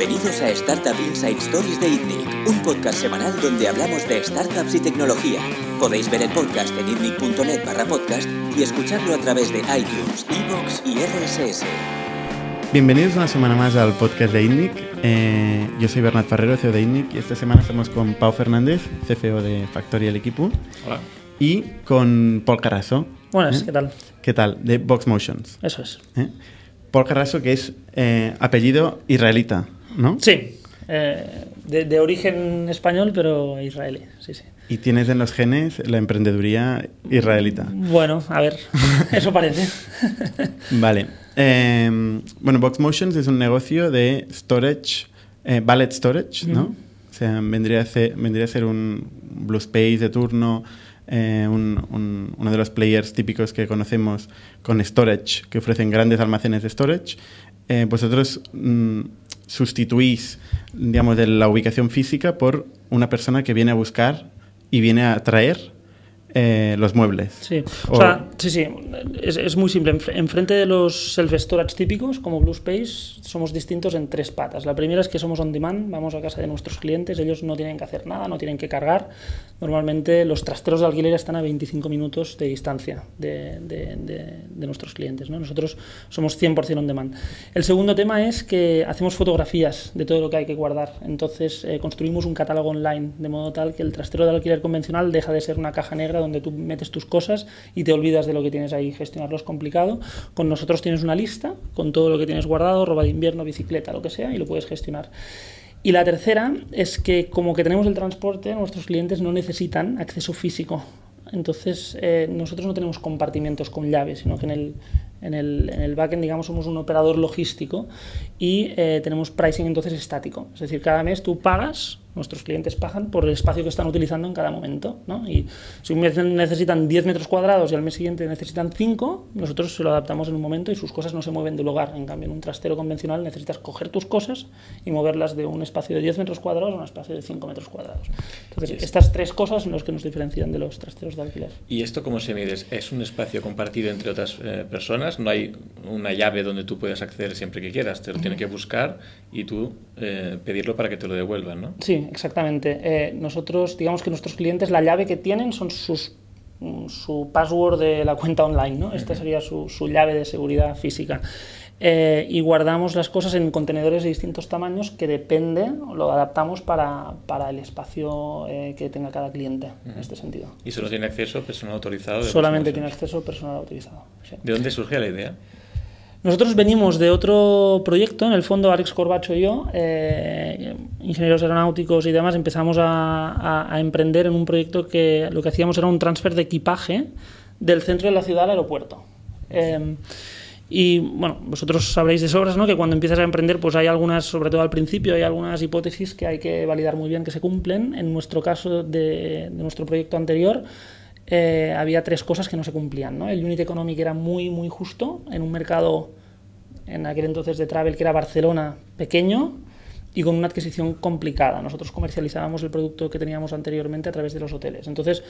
Bienvenidos a Startup Inside Stories de ITNIC, un podcast semanal donde hablamos de startups y tecnología. Podéis ver el podcast en itnic.net barra podcast y escucharlo a través de iTunes, iVoox y RSS. Bienvenidos una semana más al podcast de ITNIC. Eh, yo soy Bernat Ferrero, CEO de ITNIC, y esta semana estamos con Pau Fernández, CFO de Factorial Equipo. Hola. Y con Paul Carraso. Buenas, ¿eh? ¿qué tal? ¿Qué tal? De Vox Motions. Eso es. ¿eh? Paul Carraso, que es eh, apellido israelita, ¿no? Sí, eh, de, de origen español, pero israelí, sí, sí. Y tienes en los genes la emprendeduría israelita. Bueno, a ver, eso parece. Vale. Eh, bueno, Vox Motions es un negocio de storage, eh, ballet storage, ¿no? O sea, vendría a ser, vendría a ser un Blue Space de turno, eh, un- un- uno de los players típicos que conocemos con storage, que ofrecen grandes almacenes de storage. Eh, vosotros mm, sustituís, digamos, de la ubicación física por una persona que viene a buscar y viene a traer eh, los muebles. Sí, O- o sea, sí, sí, es, es muy simple. Enf- Enfrente de los self-storage típicos, como Blue Space, somos distintos en tres patas. La primera es que somos on demand, vamos a casa de nuestros clientes, ellos no tienen que hacer nada, no tienen que cargar. Normalmente los trasteros de alquiler están a 25 minutos de distancia de, de- de- de nuestros clientes. ¿no? Nosotros somos 100% on demand. El segundo tema es que hacemos fotografías de todo lo que hay que guardar. Entonces eh, construimos un catálogo online, de modo tal que el trastero de alquiler convencional deja de ser una caja negra donde tú metes tus cosas y te olvidas de lo que tienes ahí. Gestionarlo es complicado. Con nosotros tienes una lista con todo lo que tienes guardado, ropa de invierno, bicicleta, lo que sea, y lo puedes gestionar. Y la tercera es que como que tenemos el transporte, nuestros clientes no necesitan acceso físico. Entonces, eh, nosotros no tenemos compartimientos con llaves, sino que en el, en el, en el backend, digamos, somos un operador logístico y eh, tenemos pricing entonces estático. Es decir, cada mes tú pagas, nuestros clientes pagan por el espacio que están utilizando en cada momento. ¿no? Y si un mes necesitan 10 metros cuadrados y al mes siguiente necesitan 5, nosotros se lo adaptamos en un momento y sus cosas no se mueven del lugar. En cambio, en un trastero convencional necesitas coger tus cosas y moverlas de un espacio de 10 metros cuadrados a un espacio de 5 metros cuadrados. Entonces, estas tres cosas son las que nos diferencian de los trasteros de alquiler. ¿Y esto cómo se mide? ¿Es un espacio compartido entre otras eh, personas? ¿No hay una llave donde tú puedas acceder siempre que quieras? Te lo tiene que buscar y tú eh, pedirlo para que te lo devuelvan, ¿no? Sí, exactamente. Eh, nosotros, digamos que nuestros clientes, la llave que tienen son sus mm, su password de la cuenta online, ¿no? Esta sería su, su llave de seguridad física. Eh, y guardamos las cosas en contenedores de distintos tamaños que depende, lo adaptamos para, para el espacio eh, que tenga cada cliente, en este sentido. Y solo tiene acceso personal autorizado. Solamente tiene acceso personal autorizado. sí. ¿De dónde surge la idea? Nosotros venimos de otro proyecto, en el fondo Alex Corbacho y yo, eh, ingenieros aeronáuticos y demás, empezamos a, a- a emprender en un proyecto que lo que hacíamos era un transfer de equipaje del centro de la ciudad al aeropuerto. Eh, y bueno, vosotros sabréis de sobras ¿no? que cuando empiezas a emprender, pues hay algunas, sobre todo al principio, hay algunas hipótesis que hay que validar muy bien que se cumplen. En nuestro caso de, de nuestro proyecto anterior, eh, había tres cosas que no se cumplían. ¿no? El unit economic era muy, muy justo en un mercado en aquel entonces de travel que era Barcelona pequeño y con una adquisición complicada. Nosotros comercializábamos el producto que teníamos anteriormente a través de los hoteles. Entonces,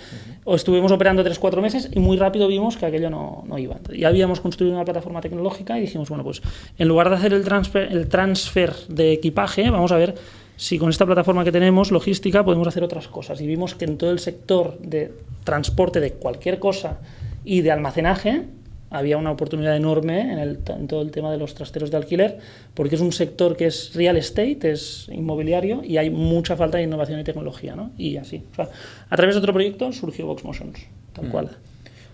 o estuvimos operando 3-4 meses y muy rápido vimos que aquello no, no iba. Ya habíamos construido una plataforma tecnológica y dijimos, bueno, pues en lugar de hacer el transfer, el transfer de equipaje, vamos a ver si con esta plataforma que tenemos, logística, podemos hacer otras cosas. Y vimos que en todo el sector de transporte de cualquier cosa y de almacenaje, había una oportunidad enorme en, el- en todo el tema de los trasteros de alquiler, porque es un sector que es real estate, es inmobiliario, y hay mucha falta de innovación y tecnología, ¿no? Y así. O sea, a través de otro proyecto surgió Vox Motions, tal Mm. cual.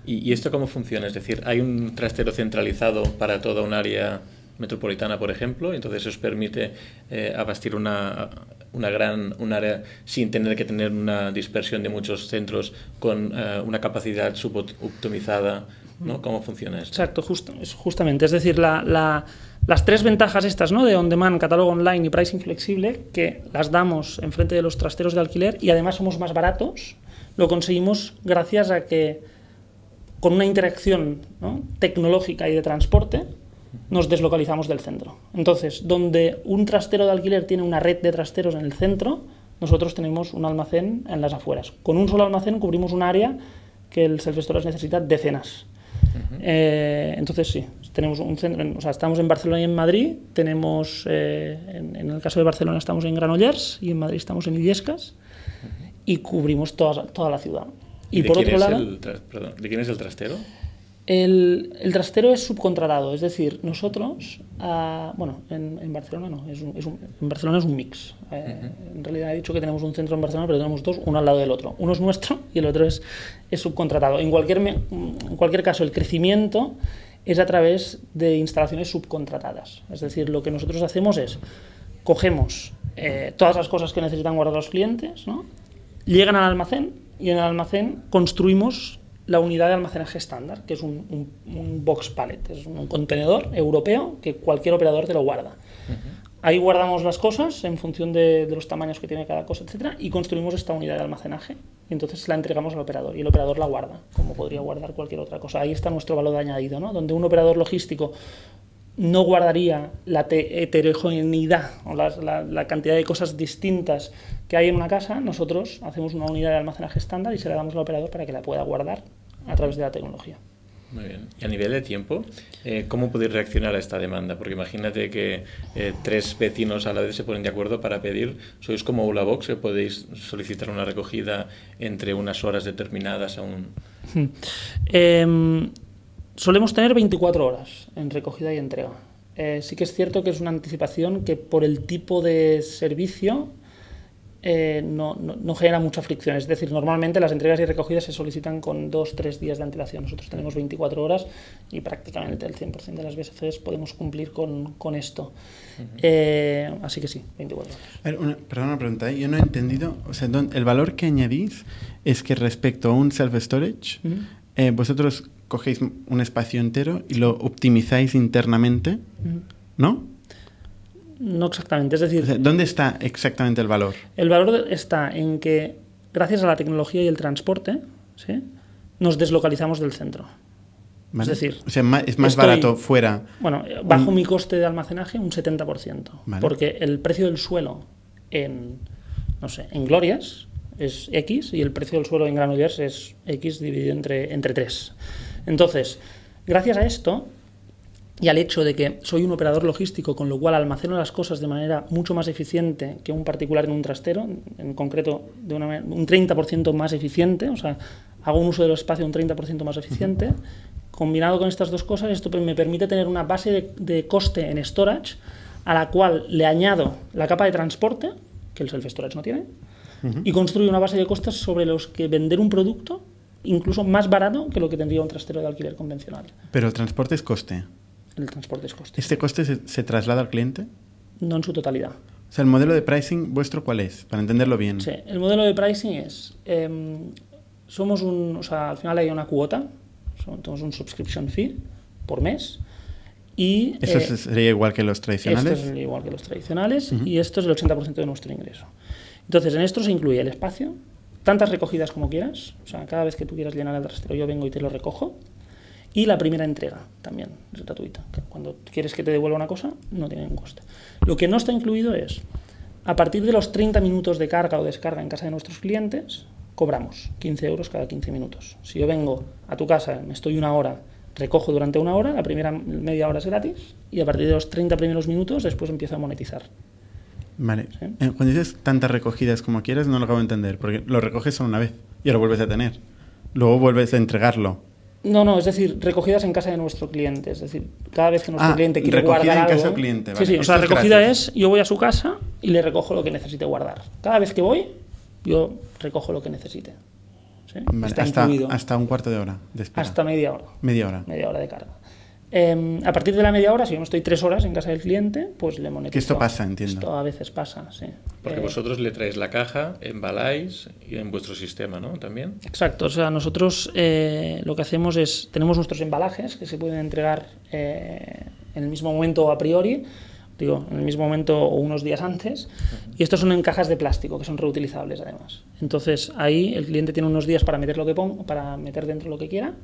¿Y, y esto cómo funciona? Es decir, ¿hay un trastero centralizado para toda un área metropolitana, por ejemplo? Entonces eso permite eh, abastir una, una gran un área sin tener que tener una dispersión de muchos centros con eh, una capacidad suboptimizada. ¿no? ¿Cómo funciona esto? Exacto, justamente. Es decir, la- la- las tres ventajas estas, ¿no? De on-demand, catálogo online y pricing flexible, que las damos enfrente de los trasteros de alquiler y además somos más baratos, lo conseguimos gracias a que con una interacción ¿no? tecnológica y de transporte nos deslocalizamos del centro. Entonces, donde un trastero de alquiler tiene una red de trasteros en el centro, nosotros tenemos un almacén en las afueras. Con un solo almacén cubrimos un área que el self-storage necesita decenas. Eh, entonces sí, tenemos un centro, o sea, estamos en Barcelona y en Madrid, tenemos, eh, en, en, el caso de Barcelona estamos en Granollers y en Madrid estamos en Illescas y cubrimos toda, toda la ciudad. Y, por otro lado... El perdón, ¿De quién es el trastero? El, el, trastero es subcontratado, es decir, nosotros, uh, bueno, en, en, Barcelona no, es un, es un, en Barcelona es un mix. Eh, uh -huh. En realidad he dicho que tenemos un centro en Barcelona, pero tenemos dos, uno al lado del otro. Uno es nuestro y el otro es, es subcontratado. En cualquier, en cualquier caso, el crecimiento es a través de instalaciones subcontratadas. Es decir, lo que nosotros hacemos es, cogemos eh, todas las cosas que necesitan guardar los clientes, ¿no? llegan al almacén y en el almacén construimos la unidad de almacenaje estándar, que es un, un, un, box pallet, es un contenedor europeo que cualquier operador te lo guarda. Uh -huh. Ahí guardamos las cosas en función de, de, los tamaños que tiene cada cosa, etcétera, y construimos esta unidad de almacenaje. Y entonces la entregamos al operador y el operador la guarda, como podría guardar cualquier otra cosa. Ahí está nuestro valor añadido, ¿no? Donde un operador logístico no guardaría la heterogeneidad o la, la, la, cantidad de cosas distintas que hay en una casa, nosotros hacemos una unidad de almacenaje estándar y se la damos al operador para que la pueda guardar a través de la tecnología. Muy bien. Y a nivel de tiempo, eh, ¿cómo podéis reaccionar a esta demanda? Porque imagínate que eh, tres vecinos a la vez se ponen de acuerdo para pedir, sois como Ulabox, que podéis solicitar una recogida entre unas horas determinadas a un... Eh, solemos tener 24 horas en recogida y entrega. Eh, sí que es cierto que es una anticipación que por el tipo de servicio eh, no, no, no, genera mucha fricción. Es decir, normalmente las entregas y recogidas se solicitan con dos, tres días de antelación. Nosotros tenemos 24 horas y prácticamente el 100% de las veces podemos cumplir con, con esto. Uh -huh. eh, así que sí, 24 horas. A ver, una, perdón, una pregunta. ¿eh? Yo no he entendido. O sea, el valor que añadís es que respecto a un self-storage, uh -huh. vosotros cogéis un espacio entero y lo optimizáis internamente, uh -huh. ¿no? No exactamente, es decir... ¿Dónde está exactamente el valor? El valor está en que, gracias a la tecnología y el transporte, ¿sí? nos deslocalizamos del centro. ¿Vale? Es decir, o sea, es más estoy, barato fuera. Bueno, bajo un... mi coste de almacenaje un 70%. ¿Vale? Porque el precio del suelo en, no sé, en Glorias es X y el precio del suelo en Granollers es X dividido entre, entre 3. Entonces, gracias a esto, y al hecho de que soy un operador logístico, con lo cual almaceno las cosas de manera mucho más eficiente que un particular en un trastero, en concreto de una, un 30% más eficiente, o sea, hago un uso del espacio un 30% más eficiente, combinado con estas dos cosas, esto me permite tener una base de, de, coste en storage a la cual le añado la capa de transporte, que el self-storage no tiene, uh -huh. y construyo una base de costes sobre los que vender un producto incluso más barato que lo que tendría un trastero de alquiler convencional. Pero el transporte es coste el transporte es coste. ¿Este coste se, se, traslada al cliente? No en su totalidad. O sea, ¿el modelo de pricing vuestro cuál es? Para entenderlo bien. Sí, el modelo de pricing es, eh, somos un, o sea, al final hay una cuota, tenemos un subscription fee por mes, y, ¿Eso eh, sería igual que los tradicionales? Esto es igual que los tradicionales, uh -huh. y esto es el 80% de nuestro ingreso. Entonces, en esto se incluye el espacio, tantas recogidas como quieras, o sea, cada vez que tú quieras llenar el trastero, yo vengo y te lo recojo, y la primera entrega también es gratuita. Cuando quieres que te devuelva una cosa, no tiene ningún coste. Lo que no está incluido es, a partir de los 30 minutos de carga o descarga en casa de nuestros clientes, cobramos 15 euros cada 15 minutos. Si yo vengo a tu casa, me estoy una hora, recojo durante una hora, la primera media hora es gratis, y a partir de los 30 primeros minutos después empiezo a monetizar. Vale. ¿Sí? Eh, cuando dices tantas recogidas como quieras, no lo acabo de entender, porque lo recoges solo una vez y lo vuelves a tener. Luego vuelves a entregarlo. No, no, es decir, recogidas en casa de nuestro cliente. Es decir, cada vez que nuestro ah, cliente quiere recogida guardar en algo. casa del cliente, vale. Sí, sí, o sea, recogida es, yo voy a su casa y le recojo lo que necesite guardar. Cada vez que voy, yo recojo lo que necesite. ¿Sí? Vale, Está hasta, incluido. hasta un cuarto de hora de espera. Hasta media hora. Media hora. Media hora de carga. Eh, a partir de la media hora, si yo no estoy tres horas en casa del cliente, pues le monetizo. Que esto pasa, entiendo. Esto a veces pasa, sí. Porque eh, vosotros le traéis la caja, embaláis y en vuestro sistema, ¿no? También. Exacto, o sea, nosotros eh, lo que hacemos es, tenemos nuestros embalajes que se pueden entregar eh, en el mismo momento a priori, digo, en el mismo momento o unos días antes, y estos son en cajas de plástico, que son reutilizables además. Entonces ahí el cliente tiene unos días para meter lo que pongo, para meter dentro lo que quiera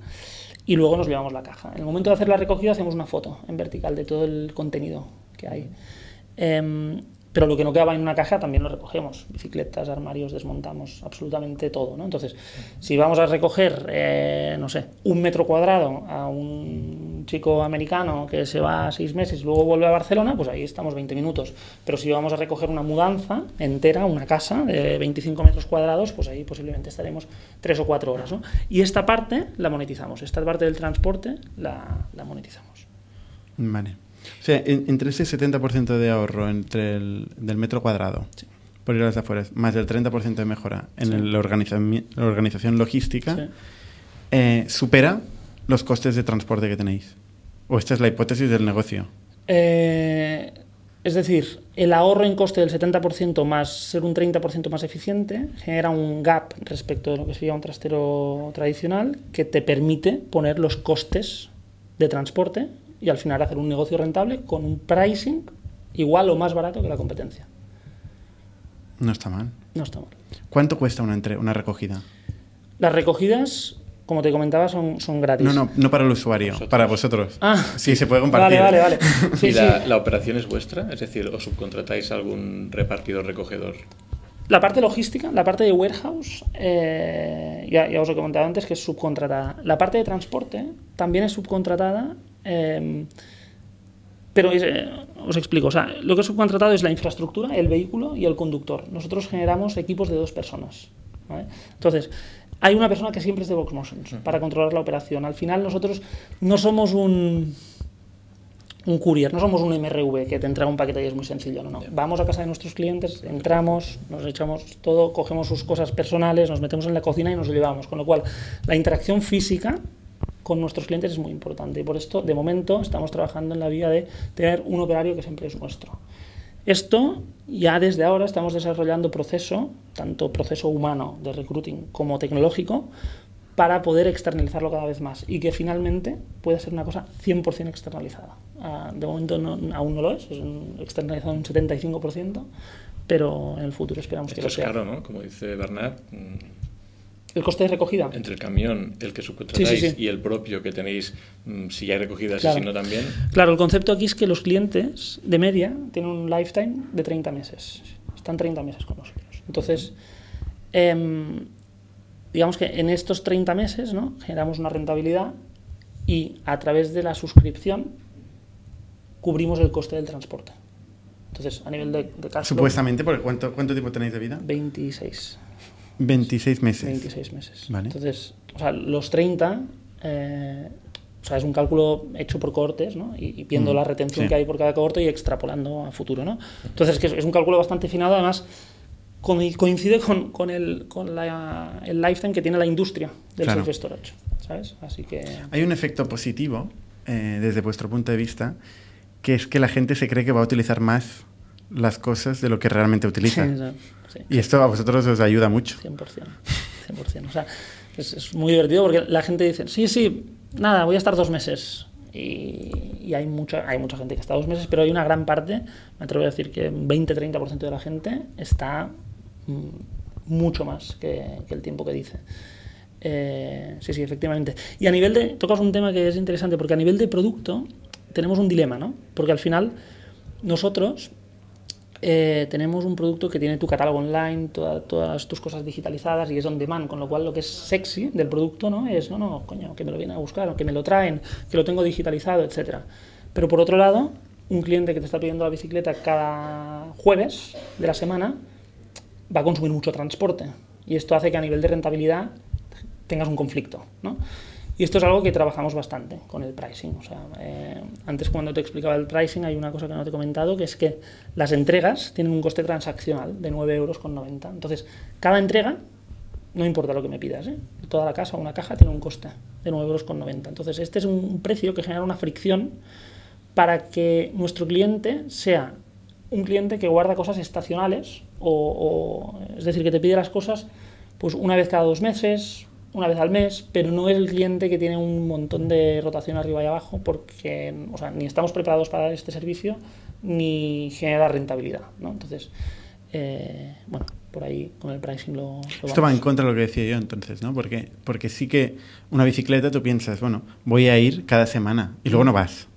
y luego nos llevamos la caja. En el momento de hacer la recogida hacemos una foto en vertical de todo el contenido que hay. Eh, pero lo que no quedaba en una caja también lo recogemos. Bicicletas, armarios, desmontamos absolutamente todo. ¿no? Entonces, si vamos a recoger, eh, no sé, un metro cuadrado a un chico americano que se va seis meses y luego vuelve a Barcelona, pues ahí estamos 20 minutos. Pero si vamos a recoger una mudanza entera, una casa de 25 metros cuadrados, pues ahí posiblemente estaremos tres o cuatro horas. ¿no? Y esta parte la monetizamos, esta parte del transporte la, la monetizamos. Vale. O sea, en- entre ese 70% de ahorro entre el, del metro cuadrado Sí. por ir a las afueras, más del 30% de mejora en Sí. el- la, organiza- la organización logística, Sí. eh, supera los costes de transporte que tenéis. O esta es la hipótesis del negocio. Eh, es decir, el ahorro en coste del 70% más ser un 30% más eficiente genera un gap respecto de lo que sería un trastero tradicional que te permite poner los costes de transporte y al final hacer un negocio rentable con un pricing igual o más barato que la competencia. No está mal. No está mal. ¿Cuánto cuesta una, entre- una recogida? Las recogidas, como te comentaba, son, son gratis. No, no, no para el usuario, Vosotros. para vosotros. Ah, sí, se puede compartir. Vale, vale, vale. Sí, ¿Y sí. la, la operación es vuestra? Es decir, ¿o subcontratáis a algún repartidor recogedor? La parte logística, la parte de warehouse, eh, ya, ya os he comentado antes que es subcontratada. La parte de transporte también es subcontratada, eh, pero es, eh, os explico. O sea, lo que es subcontratado es la infraestructura, el vehículo y el conductor. Nosotros generamos equipos de dos personas. ¿vale? Entonces, hay una persona que siempre es de Motions para controlar la operación. Al final, nosotros no somos un un courier, no somos un MRV que te entrega un paquete y es muy sencillo, no, no. Vamos a casa de nuestros clientes, entramos, nos echamos todo, cogemos sus cosas personales, nos metemos en la cocina y nos lo llevamos. Con lo cual, la interacción física con nuestros clientes es muy importante y por esto, de momento, estamos trabajando en la vía de tener un operario que siempre es nuestro. Esto ya desde ahora estamos desarrollando proceso, tanto proceso humano de recruiting como tecnológico, para poder externalizarlo cada vez más y que finalmente pueda ser una cosa 100% externalizada. Ah, de momento no- aún no lo es, es un- externalizado un 75%, pero en el futuro esperamos que lo es sea. caro, ¿no? Como dice Bernard, mm, El coste de recogida. entre el camión, el que subcontratáis Sí, sí, sí. y el propio que tenéis, mm, si hay recogidas Claro. y si no también. Claro, el concepto aquí es que los clientes de media tienen un lifetime de 30 meses. Están 30 meses con nosotros. Entonces, em, digamos que en estos 30 meses ¿no? generamos una rentabilidad y a través de la suscripción cubrimos el coste del transporte. Entonces, a nivel de, de cash flow, Supuestamente, porque ¿cuánto, ¿cuánto tiempo tenéis de vida? 26. 26 meses. 26 meses. Vale. Entonces, o sea, los 30, eh, o sea, es un cálculo hecho por cohortes, ¿no? Y, y viendo Mm, la retención sí. que hay por cada cohorte y extrapolando a futuro, ¿no? Entonces, que es, es un cálculo bastante finado, además co- coincide con, con, el, con la- el lifetime que tiene la industria del Claro. self-storage, ¿sabes? Así que... Hay un efecto positivo, eh, desde vuestro punto de vista, que es que la gente se cree que va a utilizar más las cosas de lo que realmente utiliza. Sí, Y esto a vosotros os ayuda mucho. 100%. 100%. O sea, es, es muy divertido porque la gente dice, sí, sí, nada, voy a estar dos meses. Y, y hay, mucha, hay mucha gente que está dos meses, pero hay una gran parte, me atrevo a decir que un 20-30% de la gente está mm, mucho más que, que el tiempo que dice. Eh, sí, sí, efectivamente. Y a nivel de, tocas un tema que es interesante, porque a nivel de producto tenemos un dilema, ¿no? Porque al final nosotros eh, tenemos un producto que tiene tu catálogo online, toda- todas tus cosas digitalizadas y es on demand, con lo cual lo que es sexy del producto no es, no, no, coño, que me lo vienen a buscar, o que me lo traen, que lo tengo digitalizado, etcétera. Pero por otro lado, un cliente que te está pidiendo la bicicleta cada jueves de la semana va a consumir mucho transporte y esto hace que a nivel de rentabilidad tengas un conflicto, ¿no? Y esto es algo que trabajamos bastante con el pricing. O sea, eh, antes cuando te explicaba el pricing hay una cosa que no te he comentado, que es que las entregas tienen un coste transaccional de 9,90 euros. Entonces, cada entrega, no importa lo que me pidas, ¿eh? toda la casa o una caja tiene un coste de 9,90 euros. Entonces, este es un precio que genera una fricción para que nuestro cliente sea un cliente que guarda cosas estacionales, o, o- es decir, que te pide las cosas pues una vez cada dos meses, una vez al mes, pero no es el cliente que tiene un montón de rotación arriba y abajo, porque o sea, ni estamos preparados para dar este servicio, ni genera rentabilidad. ¿no? Entonces, eh, bueno, por ahí con el pricing lo, lo Esto va vamos. en contra de lo que decía yo entonces, ¿no? Porque, porque sí que una bicicleta tú piensas, bueno, voy a ir cada semana y luego no vas.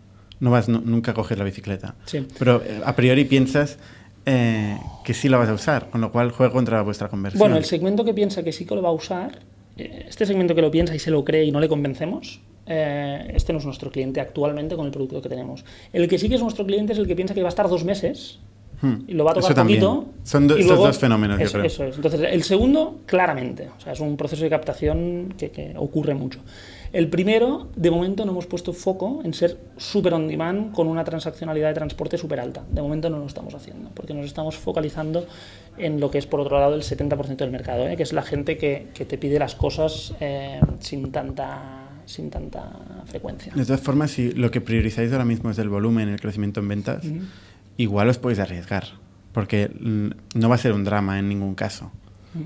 No vas, nu- nunca coges la bicicleta. Sí. Pero eh, a priori piensas, eh, que sí lo vas a usar, con lo cual juega contra vuestra conversión. Bueno, el segmento que piensa que sí que lo va a usar, este segmento que lo piensa y se lo cree y no le convencemos, eh, este no es nuestro cliente actualmente con el producto que tenemos. El que sí que es nuestro cliente es el que piensa que va a estar dos meses Hmm. y lo va a tocar poquito. Son do- luego- dos fenómenos, yo eso, creo. eso es. Entonces, el segundo, claramente. O sea, es un proceso de captación que, que ocurre mucho. El primero, de momento, no hemos puesto foco en ser súper on demand con una transaccionalidad de transporte súper alta. De momento no lo estamos haciendo, porque nos estamos focalizando en lo que es, por otro lado, el 70% del mercado, ¿eh? que es la gente que, que te pide las cosas eh, sin tanta sin tanta frecuencia. De todas formas, si lo que priorizáis ahora mismo es el volumen, el crecimiento en ventas, igual os podéis arriesgar, porque mm, no va a ser un drama en ningún caso.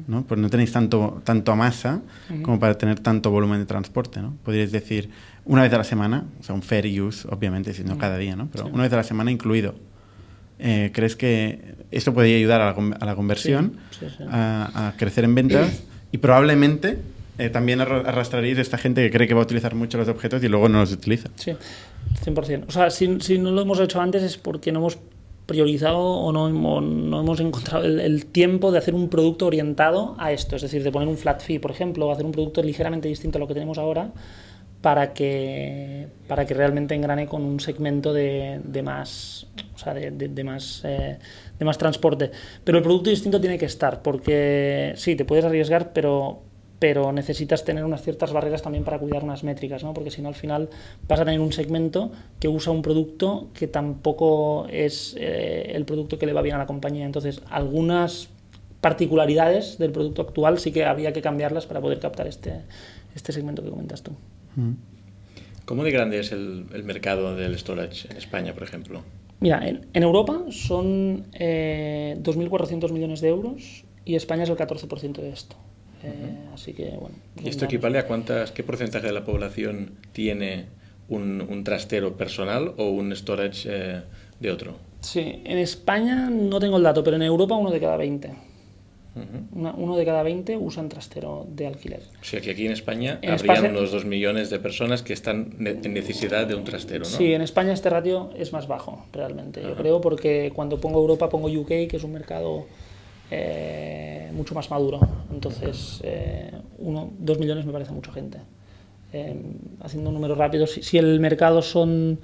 ¿No? Pues no tenéis tanto, tanto masa como para tener tanto volumen de transporte. ¿no? Podríais decir una vez a la semana, o sea, un fair use, obviamente, si no cada día, ¿no? pero Sí. una vez a la semana incluido. Eh, ¿Crees que esto podría ayudar a la, con- a la conversión, Sí, sí, sí. A, a crecer en ventas y probablemente eh, también arra- arrastraréis a esta gente que cree que va a utilizar mucho los objetos y luego no los utiliza? Sí, 100%. O sea, si, si no lo hemos hecho antes es porque no hemos priorizado o no no hemos encontrado el, tiempo de hacer un producto orientado a esto, es decir, de poner un flat fee, por ejemplo, o hacer un producto ligeramente distinto a lo que tenemos ahora para que, para que realmente engrane con un segmento de, de más, o sea, de más, eh, de más transporte. Pero el producto distinto tiene que estar, porque sí, te puedes arriesgar, pero, pero necesitas tener unas ciertas barreras también para cuidar unas métricas, ¿no? porque si no al final vas a tener un segmento que usa un producto que tampoco es eh, el producto que le va bien a la compañía. Entonces, algunas particularidades del producto actual sí que habría que cambiarlas para poder captar este, este segmento que comentas tú. ¿Cómo de grande es el, el mercado del storage en España, por ejemplo? Mira, en, en Europa son eh, 2.400 millones de euros y España es el 14% de esto. Eh, Así que, bueno. ¿Y esto equivale a cuántas, qué porcentaje de la población tiene un, un trastero personal o un storage eh, de otro? Sí, en España no tengo el dato, pero en Europa uno de cada 20. Ujú. Una- uno de cada 20 usan trastero de alquiler. O sea que aquí en España En habrían España- unos dos millones de personas que están en necesidad de un trastero, ¿no? Sí, en España este ratio es más bajo, realmente. Yo creo porque cuando pongo Europa pongo UK, que es un mercado eh, mucho más maduro. Entonces, eh, uno, dos millones me parece mucha gente. Eh, haciendo números rápidos, si, si el mercado son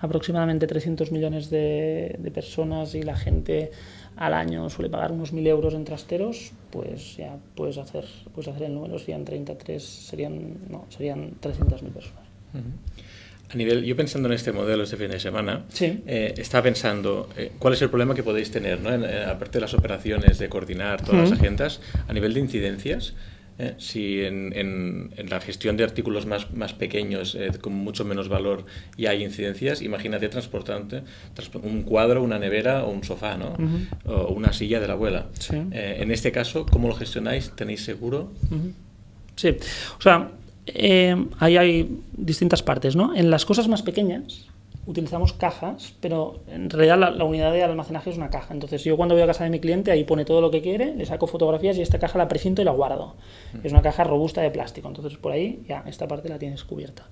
aproximadamente 300 millones de, de personas y la gente al año suele pagar unos 1.000 euros en trasteros, pues ya puedes hacer, puedes hacer el número, serían 33, serían, no, serían 300.000 personas. A nivel, yo pensando en este modelo este fin de semana, Sí. eh, estaba pensando eh, cuál es el problema que podéis tener, ¿no? En, eh, aparte de las operaciones, de coordinar todas las agendas, a nivel de incidencias, eh, si en, en- en la gestión de artículos más, más pequeños, eh, con mucho menos valor, ya hay incidencias, imagínate transportante transpo- un cuadro, una nevera o un sofá, ¿no? O una silla de la abuela. Sí. Eh, en este caso, ¿cómo lo gestionáis? ¿Tenéis seguro? Ujú. Sí, o sea, eh, ahí hay distintas partes, ¿no? En las cosas más pequeñas utilizamos cajas, pero en realidad la, la unidad de almacenaje es una caja. Entonces yo cuando voy a casa de mi cliente ahí pone todo lo que quiere, le saco fotografías y esta caja la precinto y la guardo. Es una caja robusta de plástico, entonces por ahí ya esta parte la tienes cubierta.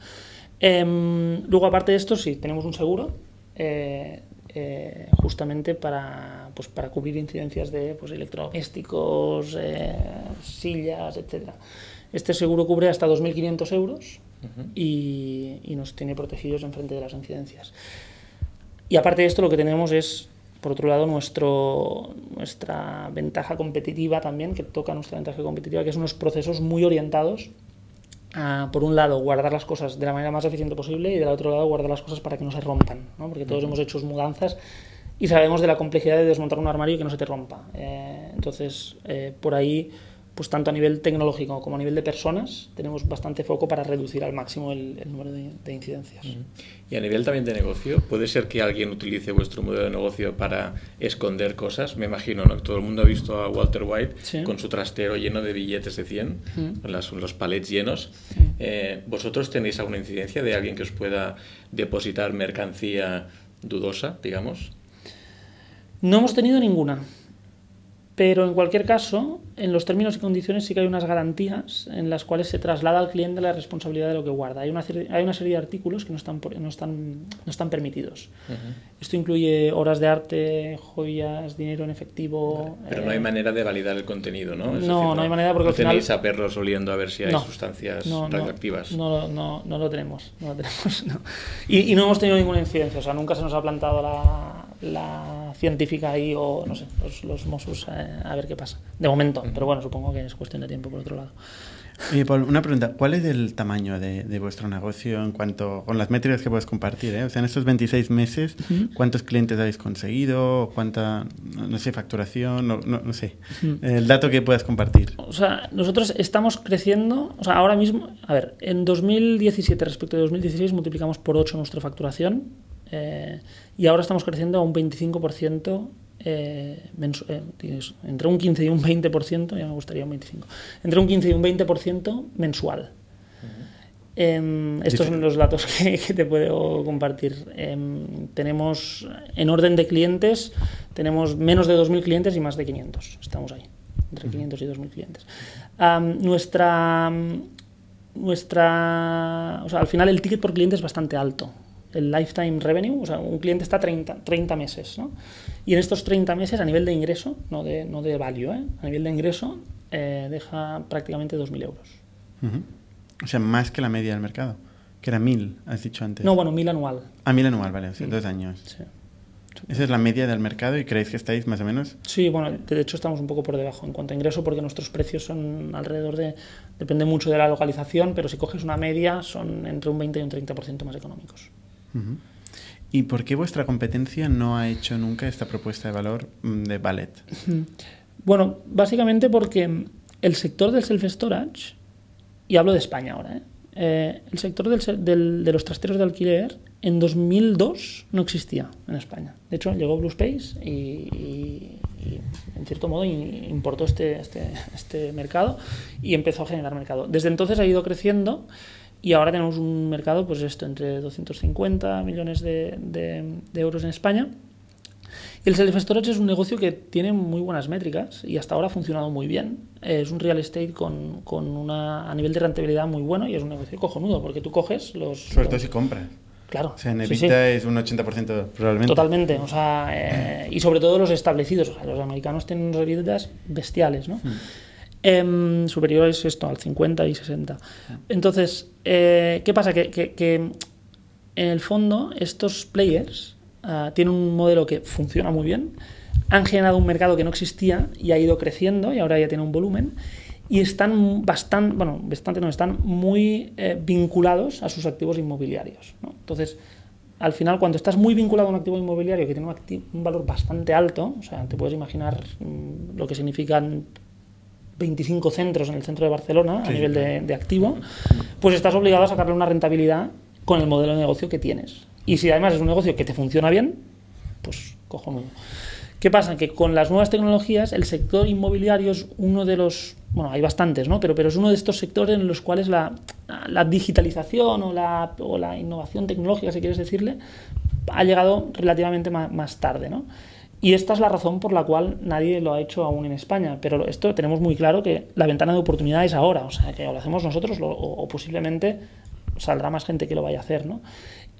Em, luego aparte de esto sí, tenemos un seguro. eh, eh, justamente para, pues, para cubrir incidencias de pues, electrodomésticos, eh, sillas, etcétera. Este seguro cubre hasta 2.500 euros y, y nos tiene protegidos en frente de las incidencias. Y aparte de esto, lo que tenemos es, por otro lado, nuestro, nuestra ventaja competitiva también, que toca nuestra ventaja competitiva, que es unos procesos muy orientados a, por un lado, guardar las cosas de la manera más eficiente posible y del otro lado, guardar las cosas para que no se rompan, ¿no? porque todos hemos hecho mudanzas y sabemos de la complejidad de desmontar un armario y que no se te rompa. Eh, entonces, eh, por ahí, pues tanto a nivel tecnológico como a nivel de personas, tenemos bastante foco para reducir al máximo el, el número de, de incidencias. Y a nivel también de negocio, ¿puede ser que alguien utilice vuestro modelo de negocio para esconder cosas? Me imagino, ¿no? Todo el mundo ha visto a Walter White Sí. con su trastero lleno de billetes de 100, Mm. con las- los palets llenos. Eh, ¿Vosotros tenéis alguna incidencia de alguien que os pueda depositar mercancía dudosa, digamos? No hemos tenido ninguna. Pero en cualquier caso, en los términos y condiciones sí que hay unas garantías en las cuales se traslada al cliente la responsabilidad de lo que guarda. Hay una, hay una serie de artículos que no están, no están, no están permitidos. Esto incluye obras de arte, joyas, dinero en efectivo. Pero no hay eh, manera de validar el contenido, ¿no? no, no, hay manera porque no al final... tenéis a perros oliendo a ver si hay sustancias no, radioactivas. No, no, no, lo tenemos. No lo tenemos y, y, no hemos tenido ninguna incidencia. O sea, nunca se nos ha plantado la, la científica ahí o, no sé, los, los Mossos eh, a ver qué pasa. De momento, pero bueno, supongo que es cuestión de tiempo por otro lado. Oye, Paul, una pregunta. ¿Cuál es el tamaño de, de, vuestro negocio en cuanto con las métricas que puedes compartir? Eh? O sea, en estos 26 meses, ¿cuántos clientes habéis conseguido? ¿Cuánta, no sé, facturación? No, no, no sé. El dato que puedas compartir. O sea, nosotros estamos creciendo, o sea, ahora mismo, a ver, en 2017 respecto de 2016 multiplicamos por 8 nuestra facturación eh, y ahora estamos creciendo a un 25% eh, eh, entre un 15 y un 20%, ya me gustaría un 25, entre un 15 y un 20% mensual. eh, estos son los datos que, que te puedo compartir. Eh, tenemos, en orden de clientes, tenemos menos de 2.000 clientes y más de 500. Estamos ahí, entre 500 y 2.000 clientes. Um, nuestra, nuestra, o sea, al final el ticket por cliente es bastante alto el lifetime revenue, o sea, un cliente está 30, 30 meses, ¿no? Y en estos 30 meses, a nivel de ingreso, no de, no de value, ¿eh? a nivel de ingreso, eh, deja prácticamente 2.000 euros. Uh -huh. O sea, más que la media del mercado, que era 1.000, has dicho antes. No, bueno, 1.000 anual. Ah, 1.000 anual, vale, sea, dos años. Sí. ¿Esa es la media del mercado y creéis que estáis más o menos? Sí, bueno, de hecho estamos un poco por debajo en cuanto a ingreso porque nuestros precios son alrededor de, depende mucho de la localización, pero si coges una media son entre un 20 y un 30% más económicos. ¿Y por qué vuestra competencia no ha hecho nunca esta propuesta de valor de ballet? Bueno, básicamente porque el sector del self-storage, y hablo de España ahora, ¿eh? Eh, el sector del, del, de los trasteros de alquiler en 2002 no existía en España. De hecho, llegó Blue Space y, y, y en cierto modo, importó este, este, este mercado y empezó a generar mercado. Desde entonces ha ido creciendo y ahora tenemos un mercado, pues esto, entre 250 millones de, de, de euros en España. Y el self-storage es un negocio que tiene muy buenas métricas y hasta ahora ha funcionado muy bien. Es un real estate con, con una, a nivel de rentabilidad muy bueno y es un negocio cojonudo porque tú coges los... Sobre todo si compras. Claro. O sea, en Evita sí, sí. es un 80% probablemente. Totalmente. O sea, eh, y sobre todo los establecidos. O sea, los americanos tienen unas bestiales, ¿no? Mm. Eh, superiores esto al 50 y 60. Entonces, eh, ¿qué pasa? Que, en el fondo estos players uh, tienen un modelo que funciona muy bien, han generado un mercado que no existía y ha ido creciendo y ahora ya tiene un volumen y están bastante, bueno, bastante no, están muy eh, vinculados a sus activos inmobiliarios. Entonces, al final, cuando estás muy vinculado a un activo inmobiliario que tiene un, valor bastante alto, o sea, te puedes imaginar mmm, lo que significan 25 centros en el centro de Barcelona sí, a nivel de, de, activo, pues estás obligado a sacarle una rentabilidad con el modelo de negocio que tienes. Y si además es un negocio que te funciona bien, pues cojonudo. ¿Qué pasa? Que con las nuevas tecnologías el sector inmobiliario es uno de los, bueno, hay bastantes, ¿no? Pero, pero es uno de estos sectores en los cuales la, la digitalización o la, o la innovación tecnológica, si quieres decirle, ha llegado relativamente más, más tarde, ¿no? Y esta es la razón por la cual nadie lo ha hecho aún en España. Pero esto tenemos muy claro que la ventana de oportunidad es ahora. O sea, que o lo hacemos nosotros o, posiblemente saldrá más gente que lo vaya a hacer, ¿no?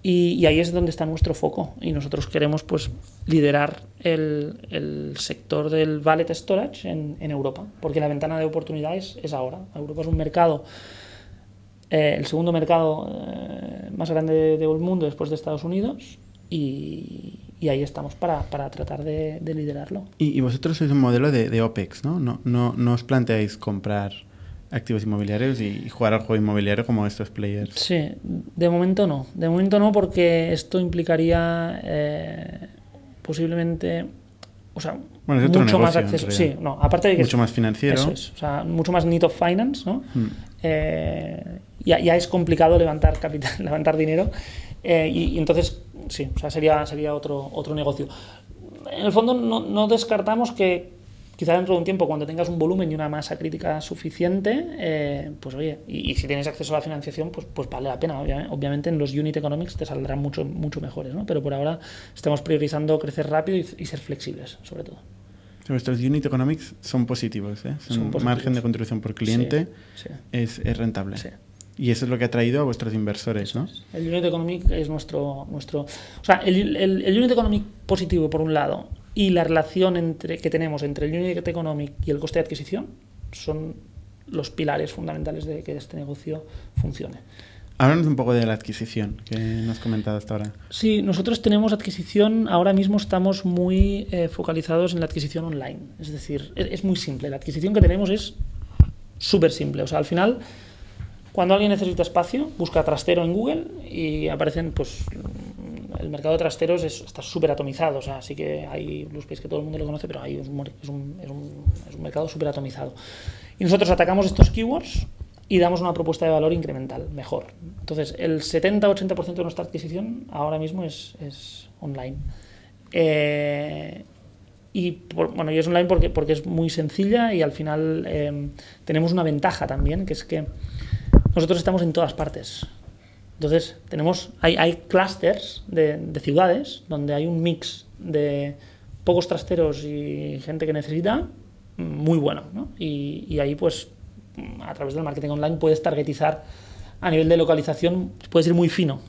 Y, ahí es donde está nuestro foco. Y nosotros queremos pues liderar el, el sector del valet storage en, Europa. Porque la ventana de oportunidad es, ahora. Europa es un mercado, eh, el segundo mercado eh, más grande del de mundo después de Estados Unidos. Y, y ahí estamos para, para tratar de, de liderarlo. Y, y, vosotros sois un modelo de, de OPEX, ¿no? ¿no? No, no os planteáis comprar activos inmobiliarios y jugar al juego inmobiliario como estos players. Sí, de momento no. De momento no porque esto implicaría eh, posiblemente... O sea, bueno, mucho negocio, más acceso. Sí, no, aparte de que mucho es, más financiero. Eso es, o sea, mucho más need of finance, ¿no? Hmm. Eh, ya, ya, es complicado levantar capital, levantar dinero eh, y, y, entonces sí, o sea, sería, sería otro, otro negocio. En el fondo no, no, descartamos que quizá dentro de un tiempo, cuando tengas un volumen y una masa crítica suficiente, eh, pues oye, y, y, si tienes acceso a la financiación, pues, pues vale la pena. Obviamente, obviamente en los unit economics te saldrán mucho, mucho mejores, ¿no? Pero por ahora estamos priorizando crecer rápido y, y ser flexibles, sobre todo. Vuestros unit economics son positivos, ¿eh? Son Son positivos. margen de contribución por cliente Sí, es, es rentable. sí. Y eso es lo que ha traído a vuestros inversores, ¿no? El unit economic es nuestro... nuestro o sea, el, el- el unit economic positivo, por un lado, y la relación entre, que tenemos entre el unit economic y el coste de adquisición son los pilares fundamentales de que este negocio funcione. Háblanos un poco de la adquisición que nos has comentado hasta ahora. Sí, nosotros tenemos adquisición, ahora mismo estamos muy eh, focalizados en la adquisición online. Es decir, es, es muy simple. La adquisición que tenemos es súper simple. O sea, al final, cuando alguien necesita espacio, busca trastero en Google y aparecen, pues, el mercado de trasteros es- está súper atomizado. O sea, sí que hay Blue Space que todo el mundo lo conoce, pero hay un, es, un, es un- es un mercado súper atomizado. Y nosotros atacamos estos keywords y damos una propuesta de valor incremental, mejor. Entonces, el 70-80% de nuestra adquisición ahora mismo es, es online. Eh, y por- bueno, y es online porque, porque es muy sencilla y al final eh, tenemos una ventaja también, que es que nosotros estamos en todas partes. Entonces, tenemos, hay, hay clusters de, de ciudades donde hay un mix de pocos trasteros y gente que necesita mm, muy bueno. ¿no? Y, y ahí, pues, mm, a través del marketing online puedes targetizar a nivel de localización, puedes ir muy fino.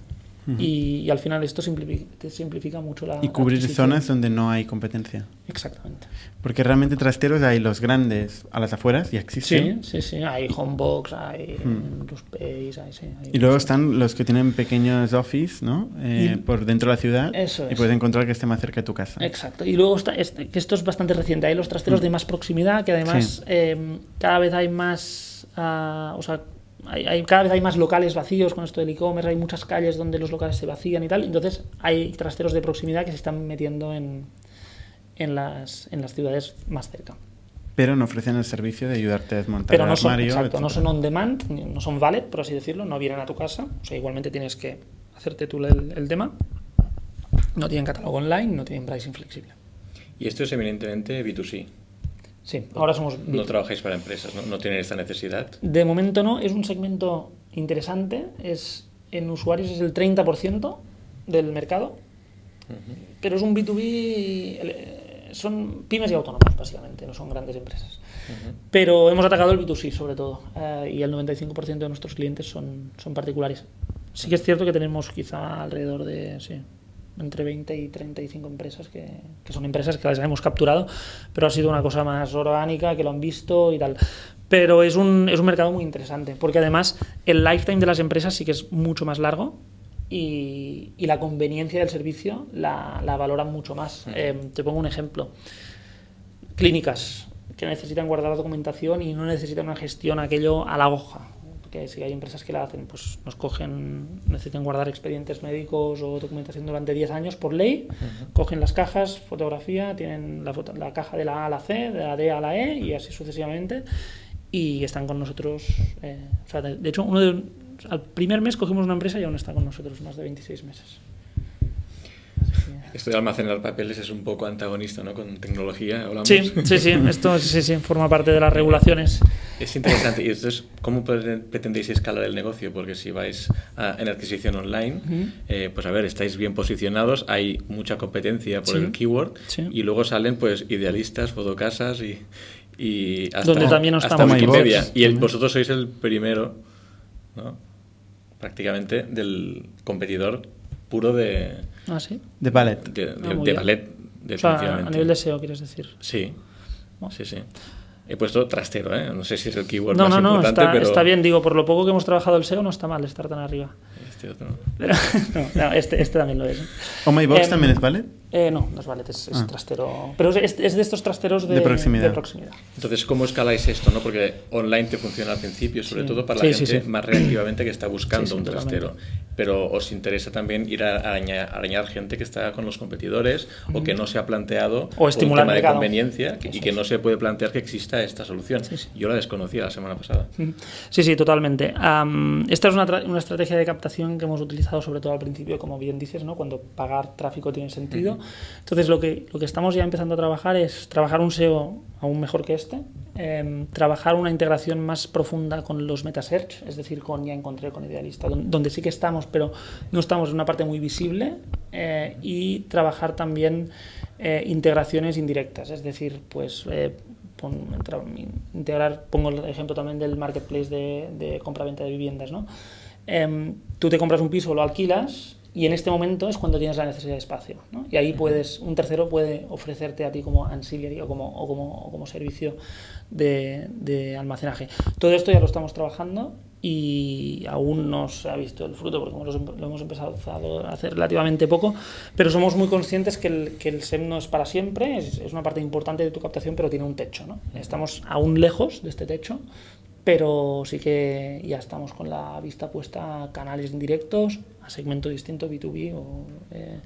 Y, y al final esto simplifica, te simplifica mucho la Y cubrir adquisición. zonas donde no hay competencia. Exactamente. Porque realmente trasteros hay los grandes a las afueras y existen. Sí, sí, sí. Hay Homebox, hay Hmm. Blue Space, hay, sí, hay Y luego están los que tienen pequeños office, ¿no? Eh, Y- por dentro de la ciudad. Eso Y es. puedes encontrar que esté más cerca de tu casa. Exacto. Y luego está, este- que esto es bastante reciente. Hay los Hmm. trasteros de más proximidad, que además eh, cada vez hay más. ah, o sea, hay, hay- cada vez hay más locales vacíos con esto del e-commerce, hay muchas calles donde los locales se vacían y tal. Entonces hay trasteros de proximidad que se están metiendo en, en, las, en las ciudades más cerca. Pero no ofrecen el servicio de ayudarte a desmontar Pero el no son, armario. exacto, no son on demand, no son valid, por así decirlo, no vienen a tu casa. O sea, igualmente tienes que hacerte tú el, el tema. No tienen catálogo online, no tienen pricing flexible. Y esto es eminentemente B2C. Sí, ahora somos No B2B. trabajáis para empresas, ¿no? No tienen esta necesidad. De momento no, es un segmento interesante, es en usuarios es el 30% del mercado, pero es un B2B, eh, son pymes y autónomos básicamente, no son grandes empresas. Pero hemos atacado el B2C sobre todo, eh, y el 95% de nuestros clientes son, son particulares. Sí que es cierto que tenemos quizá alrededor de, sí, entre 20 y 35 empresas que, que son empresas que las hemos capturado, pero ha sido una cosa más orgánica, que lo han visto y tal. Pero es un, es un mercado muy interesante, porque además el lifetime de las empresas sí que es mucho más largo y, y la conveniencia del servicio la, la valoran mucho más. Eh, te pongo un ejemplo. Clínicas que necesitan guardar la documentación y no necesitan una gestión aquello a la hoja. Porque si hay empresas que la hacen, pues nos cogen, necesitan guardar expedientes médicos o documentación durante 10 años por ley, cogen las cajas, fotografía, tienen la, foto- la caja de la A a la C, de la D a la E y así sucesivamente y están con nosotros. eh, o sea, de, de hecho, uno de, al primer mes cogimos una empresa y aún está con nosotros más de 26 meses. Esto de almacenar papeles es un poco antagonista, ¿no? Con tecnología, hablamos. Sí, sí, sí, esto sí, sí, forma parte de las regulaciones. Es interesante. Y entonces, ¿cómo pre- pretendéis escalar el negocio? Porque si vais a- en adquisición online, eh, pues a ver, estáis bien posicionados, hay mucha competencia por Sí. el keyword Sí. y luego salen pues idealistas, fotocasas y, y hasta, Donde también no hasta. Wikipedia. MyBox Y el- vosotros sois el primero, ¿no? prácticamente, del competidor puro de, Ah, sí. De ballet. de, de- Ah, de ballet, O sea, definitivamente. a nivel de SEO, quieres decir. Sí, Oh. sí, sí. He puesto trastero, ¿eh? No sé si es el keyword No, más no, no, importante, está, pero... está bien, digo, por lo poco que hemos trabajado el SEO no está mal estar tan arriba. Este otro. Pero, no, no, este, este también lo es. ¿eh? ¿O My Box Em, también es ballet? Eh, no, no es ballet, es, es Ah. trastero. Pero es, es de estos trasteros de, De proximidad. de proximidad. Entonces, ¿cómo escaláis esto? no Porque online te funciona al principio, sobre Sí. todo para la Sí, gente sí. más reactivamente que está buscando Sí, sí, un trastero. Pero os interesa también ir a arañar, arañar gente que está con los competidores o que no se ha planteado O estimular un tema de mercado. conveniencia que- y que no se puede plantear que exista esta solución. Sí, sí. Yo la desconocía la semana pasada. Sí, sí, totalmente. Am, esta es una, una estrategia de captación que hemos utilizado sobre todo al principio, como bien dices, ¿no? cuando pagar tráfico tiene sentido. Entonces, lo que, lo que estamos ya empezando a trabajar es trabajar un SEO aún mejor que este, em, trabajar una integración más profunda con los metasearch, es decir, con ya encontré con Idealista, don- donde sí que estamos, pero no estamos en una parte muy visible eh, y trabajar también eh, integraciones indirectas, es decir, pues eh, pon- integrar, pongo el ejemplo también del marketplace de, de compra-venta de viviendas, ¿no? Em, tú te compras un piso, lo alquilas y en este momento es cuando tienes la necesidad de espacio, ¿no? Y ahí puedes, un tercero puede ofrecerte a ti como ancillary o como, o como, o como servicio de, de almacenaje. Todo esto ya lo estamos trabajando y aún no se ha visto el fruto porque lo, lo hemos empezado a hacer relativamente poco, pero somos muy conscientes que el, que el SEM no es para siempre, es, es una parte importante de tu captación, pero tiene un techo. ¿no? Estamos aún lejos de este techo, pero sí que ya estamos con la vista puesta a canales indirectos, a segmento distinto, B2B o eh,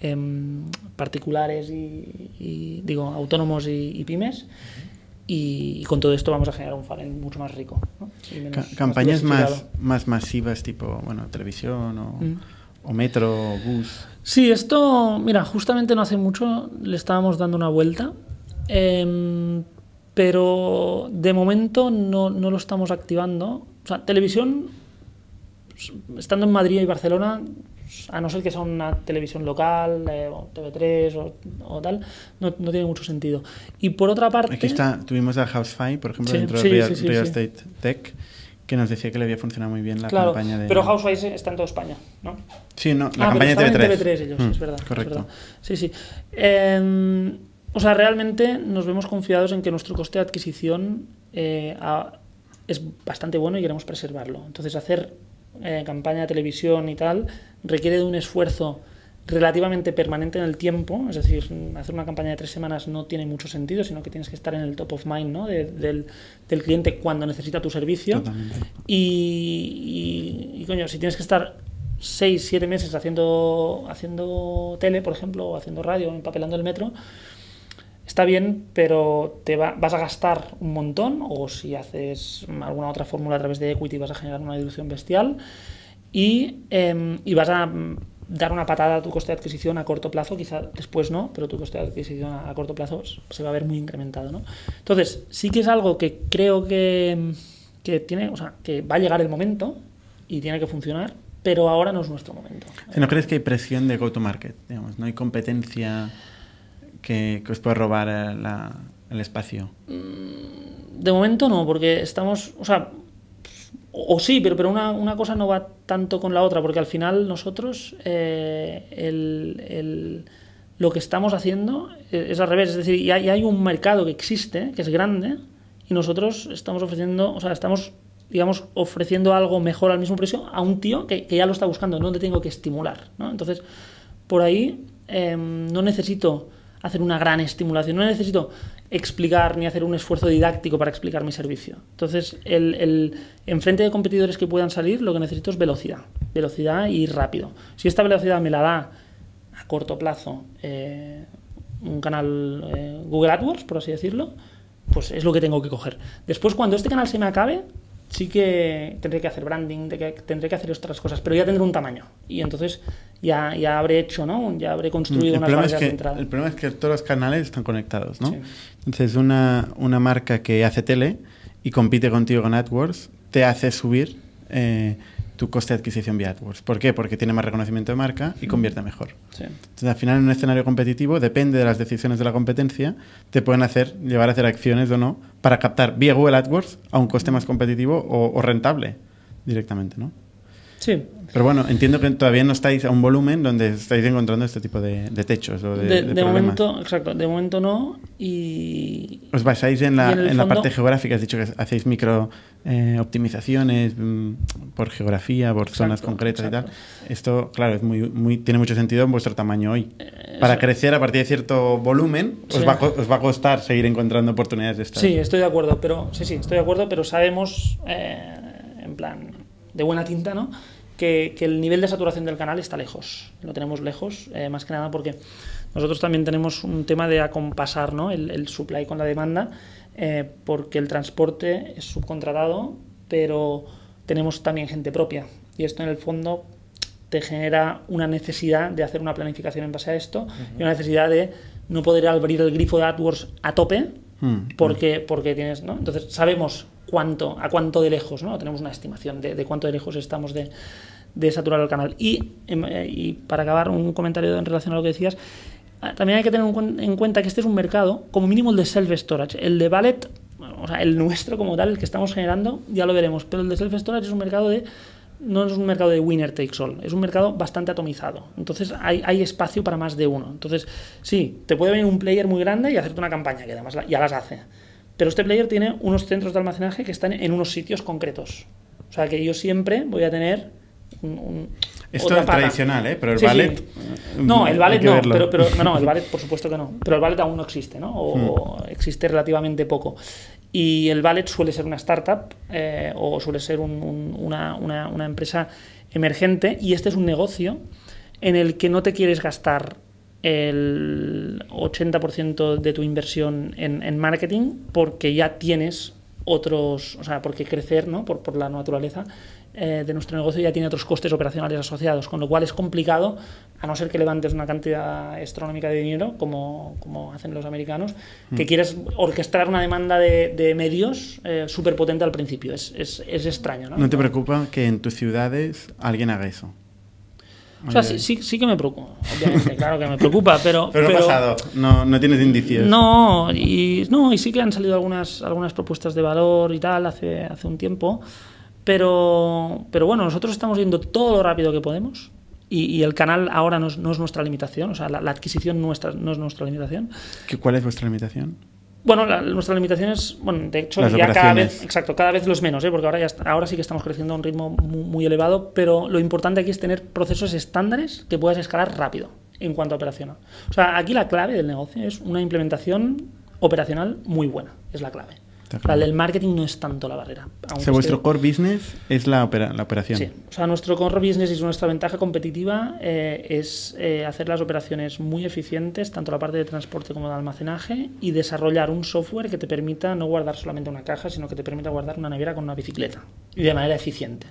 em, particulares y, y, digo autónomos y, y pymes. Y, y, con todo esto vamos a generar un funnel mucho más rico. ¿no? Y menos, Ca campañas más, más, más, masivas, tipo bueno, televisión o, mm. o metro, o bus. Sí, esto, mira, justamente no hace mucho le estábamos dando una vuelta. Eh, pero de momento no, no, lo estamos activando. O sea, televisión, estando en Madrid y Barcelona, a no ser que sea una televisión local, eh, o TV3 o, o tal, no, no, tiene mucho sentido. Y por otra parte... Aquí está, tuvimos a Housefy, por ejemplo, sí, dentro sí, de Real, sí, Real Estate Tech, que nos decía que le había funcionado muy bien la claro, campaña de... pero Housefy está en toda España, ¿no? Sí, no, la ah, campaña de TV3. En TV3 ellos, mm, es verdad. Correcto. Es verdad. Sí, sí. Eh, o sea, realmente nos vemos confiados en que nuestro coste de adquisición eh, a, es bastante bueno y queremos preservarlo. Entonces, hacer eh, campaña de televisión y tal requiere de un esfuerzo relativamente permanente en el tiempo, es decir, hacer una campaña de tres semanas no tiene mucho sentido, sino que tienes que estar en el top of mind ¿no? de, del, del, cliente cuando necesita tu servicio. Y, y, y, coño, si tienes que estar seis, siete meses haciendo, haciendo tele, por ejemplo, o haciendo radio, empapelando el metro, está bien, pero te va, vas a gastar un montón, o si haces alguna otra fórmula a través de equity vas a generar una dilución bestial y, eh, y, vas a dar una patada a tu coste de adquisición a corto plazo, quizá después no, pero tu coste de adquisición a, corto plazo se va a ver muy incrementado. ¿no? Entonces, sí que es algo que creo que, que, tiene, o sea, que va a llegar el momento y tiene que funcionar, pero ahora no es nuestro momento. ¿No crees que hay presión de go-to-market? ¿No hay competencia que, os pueda robar la, el espacio? De momento no, porque estamos, o sea, o, sí, pero, pero una, cosa no va tanto con la otra, porque al final nosotros eh, el, el, lo que estamos haciendo es al revés, es decir, hay un mercado que existe, que es grande, y nosotros estamos ofreciendo, o sea, estamos digamos, ofreciendo algo mejor al mismo precio a un tío que, ya lo está buscando, no le tengo que estimular. ¿no? Entonces, por ahí eh, no necesito hacer una gran estimulación, no necesito explicar ni hacer un esfuerzo didáctico para explicar mi servicio. Entonces, el, el, en frente de competidores que puedan salir, lo que necesito es velocidad, velocidad y rápido. Si esta velocidad me la da a corto plazo eh, un canal eh, Google AdWords, por así decirlo, pues es lo que tengo que coger. Después, cuando este canal se me acabe, sí que tendré que hacer branding, tendré que hacer otras cosas, pero ya tendré un tamaño. Y entonces ya, ya habré hecho, ¿no? Ya habré construido el unas barreras es que, de entrada. El problema es que todos los canales están conectados, ¿no? Sí. Entonces, una, una marca que hace tele y compite contigo con AdWords te hace subir eh, tu coste de adquisición vía AdWords. ¿Por qué? Porque tiene más reconocimiento de marca y convierte mejor. Sí. Entonces, al final, en un escenario competitivo, depende de las decisiones de la competencia, te pueden hacer, llevar a hacer acciones o no para captar vía Google AdWords a un coste más competitivo o, o rentable directamente, ¿no? Sí. Pero bueno, entiendo que todavía no estáis a un volumen donde estáis encontrando este tipo de, de techos o de, de, de problemas. momento, exacto, de momento no. Y. Os basáis en la, en la parte geográfica, has dicho que hacéis micro eh, optimizaciones mm, por geografía, por zonas concretas exacto. y tal. Esto, claro, es muy, muy, tiene mucho sentido en vuestro tamaño hoy. Para eso. crecer a partir de cierto volumen, os, va, os va a costar seguir encontrando oportunidades de estas. Sí, estoy de acuerdo, pero sí, sí, estoy de acuerdo, pero sabemos, eh, en plan, de buena tinta, ¿no? Que, que el nivel de saturación del canal está lejos. Lo tenemos lejos, eh, más que nada porque nosotros también tenemos un tema de acompasar ¿no? el, el supply con la demanda, eh, porque el transporte es subcontratado, pero tenemos también gente propia. Y esto en el fondo te genera una necesidad de hacer una planificación en base a esto y una necesidad de no poder abrir el grifo de AdWords a tope Mm, porque, porque tienes, ¿no? Entonces sabemos cuánto, a cuánto de lejos, ¿no? Tenemos una estimación de, cuánto de lejos estamos de, saturar el canal. Y, em, eh, y para acabar, un comentario en relación a lo que decías, ah, también hay que tener en cuenta que este es un mercado, como mínimo el de self-storage. El de Ballet, o sea, el nuestro como tal, el que estamos generando, ya lo veremos, pero el de self-storage es un mercado de no es un mercado de winner takes all, es un mercado bastante atomizado. Entonces hay, espacio para más de uno. Entonces, sí, te puede venir un player muy grande y hacerte una campaña, que además ya las hace. Pero este player tiene unos centros de almacenaje que están en unos sitios concretos. O sea que yo siempre voy a tener un, Esto es tradicional, ¿eh? Pero el ballet. No, el ballet no, pero, pero, no, el ballet por supuesto que no. Pero el ballet aún no existe, ¿no? O, hmm. existe relativamente poco. Y el ballet suele ser una startup eh, o suele ser una, una, una empresa emergente y este es un negocio en el que no te quieres gastar el 80% de tu inversión en, en, marketing porque ya tienes otros, o sea, porque crecer, ¿no? Por, por la naturaleza eh, de nuestro negocio ya tiene otros costes operacionales asociados, con lo cual es complicado, a no ser que levantes una cantidad astronómica de dinero, como, como hacen los americanos, que mm. quieres orquestar una demanda de, de medios eh, súper potente al principio. Es, es, es extraño, ¿no? ¿No te preocupa que en tus ciudades alguien haga eso? O sea, sí, sí, sí, que me preocupa, obviamente, claro que me preocupa, pero... Pero, pero pasado, no, no tienes indicios. No y, no, y sí que han salido algunas, algunas propuestas de valor y tal hace, hace un tiempo, pero, pero bueno, nosotros estamos yendo todo lo rápido que podemos y, y el canal ahora no es, no es, nuestra limitación, o sea, la, la adquisición nuestra, no es nuestra limitación. ¿Cuál es vuestra limitación? Bueno, la, nuestra limitación es, bueno, de hecho, ya cada vez, exacto, cada vez los menos, ¿eh? porque ahora, ya ahora sí que estamos creciendo a un ritmo muy, muy, elevado, pero lo importante aquí es tener procesos estándares que puedas escalar rápido en cuanto a operación. O sea, aquí la clave del negocio es una implementación operacional muy buena, es la clave. Claro. El marketing no es tanto la barrera. O sea, vuestro core business es la, opera la, operación. Sí, o sea, nuestro core business y nuestra ventaja competitiva eh, es eh, hacer las operaciones muy eficientes, tanto la parte de transporte como de almacenaje, y desarrollar un software que te permita no guardar solamente una caja, sino que te permita guardar una nevera con una bicicleta, y de manera eficiente.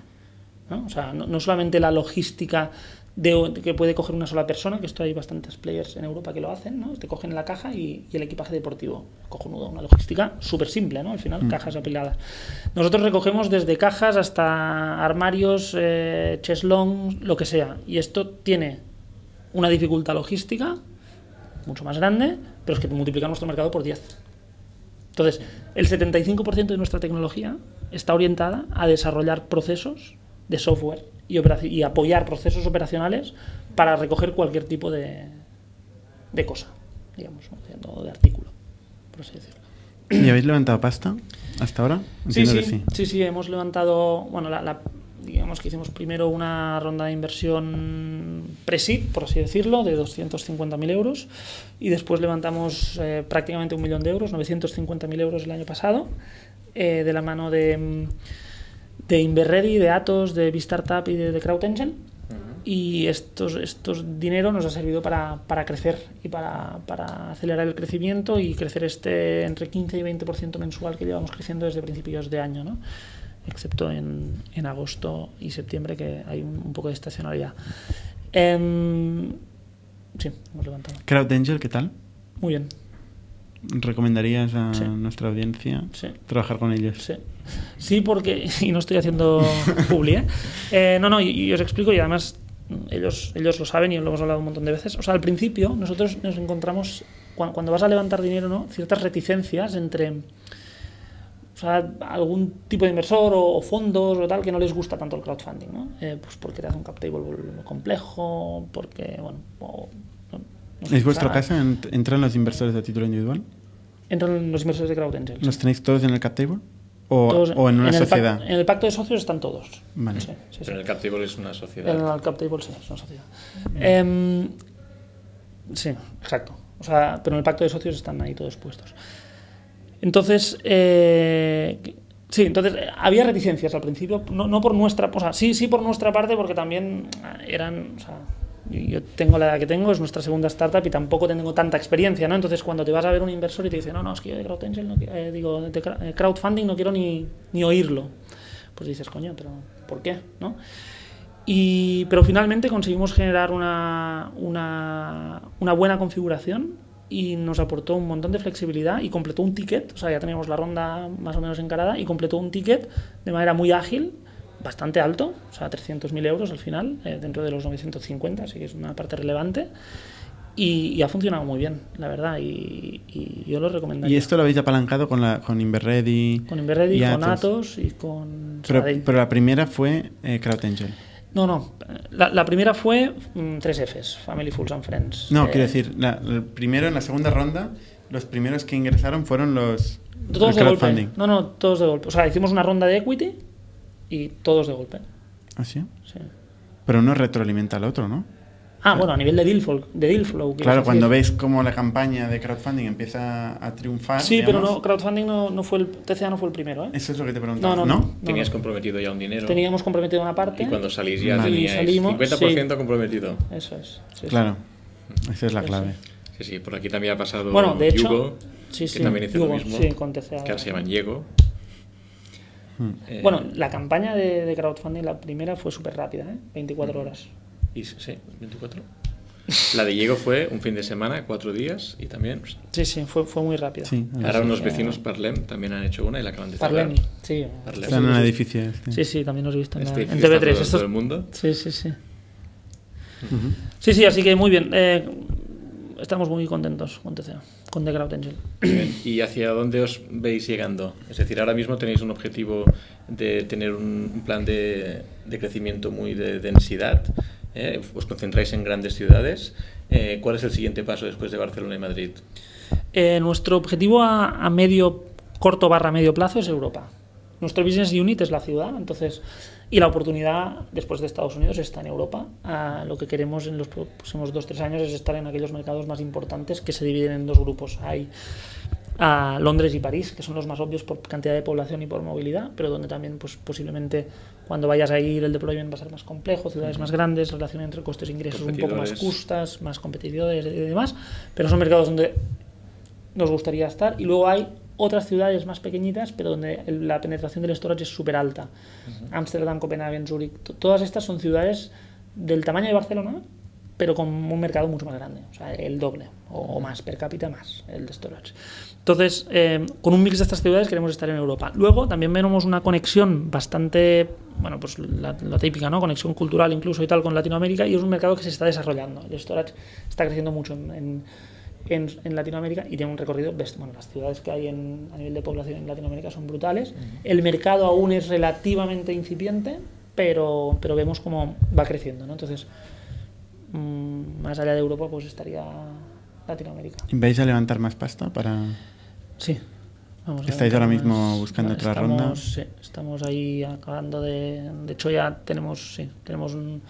¿no? O sea, no, no solamente la logística de, que puede coger una sola persona, que esto hay bastantes players en Europa que lo hacen, ¿no? Te cogen la caja y, y el equipaje deportivo. Cojonudo, una logística súper simple, ¿no? Al final, mm. cajas apiladas. Nosotros recogemos desde cajas hasta armarios, eh, cheslong, lo que sea. Y esto tiene una dificultad logística mucho más grande, pero es que multiplica nuestro mercado por 10. Entonces, el 75% de nuestra tecnología está orientada a desarrollar procesos de software y, y, apoyar procesos operacionales para recoger cualquier tipo de, de cosa, digamos, ¿no? de artículo, por así decirlo. ¿Y habéis levantado pasta hasta ahora? Sí sí, sí, sí, sí, hemos levantado, bueno, la, la, digamos que hicimos primero una ronda de inversión pre-seed, por así decirlo, de 250.000 euros y después levantamos eh, prácticamente un millón de euros, 950.000 euros el año pasado, eh, de la mano de de Inverready, de Atos, de Bistartup y de, de CrowdEngine. Y estos, estos dinero nos ha servido para, para crecer y para, para, acelerar el crecimiento y crecer este entre 15 y 20% mensual que llevamos creciendo desde principios de año, ¿no? excepto en, en agosto y septiembre que hay un, un poco de estacionalidad. Eh, sí, hemos levantado. CrowdAngel, ¿qué tal? Muy bien. ¿Recomendarías a sí. nuestra audiencia sí. trabajar con ellos? Sí. Sí, porque, y no estoy haciendo publi, ¿eh? ¿eh? no, no, y, y, os explico, y además ellos, ellos lo saben y lo hemos hablado un montón de veces. O sea, al principio nosotros nos encontramos, cuando, cuando vas a levantar dinero, ¿no? ciertas reticencias entre o sea, algún tipo de inversor o, o, fondos o tal que no les gusta tanto el crowdfunding, ¿no? Eh, pues porque te hace un cap table complejo, porque, bueno... O, no, no ¿Es vuestro caso? ¿Entran los inversores de título individual? Entran los inversores de CrowdAngel. ¿Los tenéis todos en el cap table? O, todos, o, en una en sociedad? en el pacto de socios están todos. Vale. Sí, sí, Pero en el cap table es una sociedad. En el cap table sí, es una sociedad. Mm. Eh, sí, exacto. O sea, pero en el pacto de socios están ahí todos puestos. Entonces, eh, sí, entonces había reticencias al principio, no, no, por nuestra, o sea, sí, sí por nuestra parte, porque también eran, o sea, yo tengo la edad que tengo, es nuestra segunda startup y tampoco tengo tanta experiencia, ¿no? Entonces cuando te vas a ver un inversor y te dice, no, no, es que yo de CrowdAngel, no, eh, digo, de eh, crowdfunding no quiero ni, ni oírlo, pues dices, coño, pero ¿por qué? ¿no? Y, pero finalmente conseguimos generar una, una, una buena configuración y nos aportó un montón de flexibilidad y completó un ticket, o sea, ya teníamos la ronda más o menos encarada y completó un ticket de manera muy ágil bastante alto, o sea, 300.000 euros al final, eh, dentro de los 950, así que es una parte relevante. Y, y ha funcionado muy bien, la verdad, y, y yo lo recomendaría. ¿Y esto lo habéis apalancado con, la, con Inverready? Con Inverready, con Atos? Y con Pero, pero la primera fue eh, CrowdAngel. No, no. La, la primera fue mm, tres Fs, Family, Fools and Friends. No, Eh, quiero decir, la, el primero en la segunda ronda, los primeros que ingresaron fueron los Todos de golpe. crowdfunding. No, no, todos de golpe. O sea, hicimos una ronda de equity y todos de golpe. ¿Ah, sí? Sí. Pero uno retroalimenta al otro, ¿no? Ah, bueno, a nivel de deal flow. De deal flow Claro, cuando ves cómo la campaña de crowdfunding empieza a triunfar. Sí, pero digamos, no, crowdfunding no, no fue el. TCA no fue el primero, ¿eh? Eso es lo que te preguntaba. No, no, no. Tenías no. comprometido ya un dinero. Teníamos comprometido una parte. Y cuando salís ya Vale. teníais salimos, 50% comprometido. Eso es. sí, sí. Claro, esa es la clave. Sí, sí, por aquí también ha pasado Bueno, de hecho. Yugo, sí, que sí, también hizo Yugo, lo mismo. Sí, con TCA. que ahora se llaman Diego. Hmm. Eh, Bueno, la campaña de, de crowdfunding, la primera fue súper rápida, ¿eh? 24 horas. y, sí, 24. La de Diego fue un fin de semana, cuatro días, y también. pst, Sí, sí, fue, fue muy rápida. Sí, Ahora unos Eh, vecinos Parlem también han hecho una y la acaban de cerrar. Parlem, sí. Parlem. Está en edificio. este. Sí, sí, también los he visto en, la- Este en edificio está TV3. todo- Estos- todo el mundo. Sí, sí, sí. Sí, sí, así que muy bien. Eh, estamos muy contentos con TCA, con The Crowd Angel. ¿Y hacia dónde os veis llegando? Es decir, ahora mismo tenéis un objetivo de tener un un plan de, de crecimiento muy de densidad. ¿eh? Os concentráis en grandes ciudades. Eh, ¿Cuál es el siguiente paso después de Barcelona y Madrid? Eh, nuestro objetivo a, a medio, corto barra medio plazo es Europa. Nuestro business unit es la ciudad, entonces, y la oportunidad después de Estados Unidos está en Europa. Ah, lo que queremos en los próximos dos tres años es estar en aquellos mercados más importantes que se dividen en dos grupos. Hay a Londres y París, que son los más obvios por cantidad de población y por movilidad, pero donde también pues, posiblemente cuando vayas a ir el deployment va a ser más complejo, ciudades más grandes, relación entre costes e ingresos un poco más justas, más competidores y demás, pero son mercados donde nos gustaría estar. Y luego hay otras ciudades más pequeñitas, pero donde la penetración del storage es súper alta. Ámsterdam, Copenhague, Zurich, to- todas estas son ciudades del tamaño de Barcelona, pero con un mercado mucho más grande, o sea, el doble o, o más, per cápita más, el de storage. Entonces, eh, con un mix de estas ciudades queremos estar en Europa. Luego también vemos una conexión bastante, bueno, pues la, la típica, ¿no? Conexión cultural incluso y tal con Latinoamérica y es un mercado que se está desarrollando. El storage está creciendo mucho en, en, en- en Latinoamérica y tiene un recorrido, best- bueno, las ciudades que hay en- a nivel de población en Latinoamérica son brutales. El mercado aún es relativamente incipiente, pero, pero vemos cómo va creciendo, ¿no? Entonces, mm, más allá de Europa, pues estaría Latinoamérica. ¿Vais a levantar más pasta para...? Sí. Vamos ¿Estáis ahora más- mismo buscando otra estamos, ronda? Sí, estamos ahí acabando de... De hecho ya tenemos, sí, tenemos un-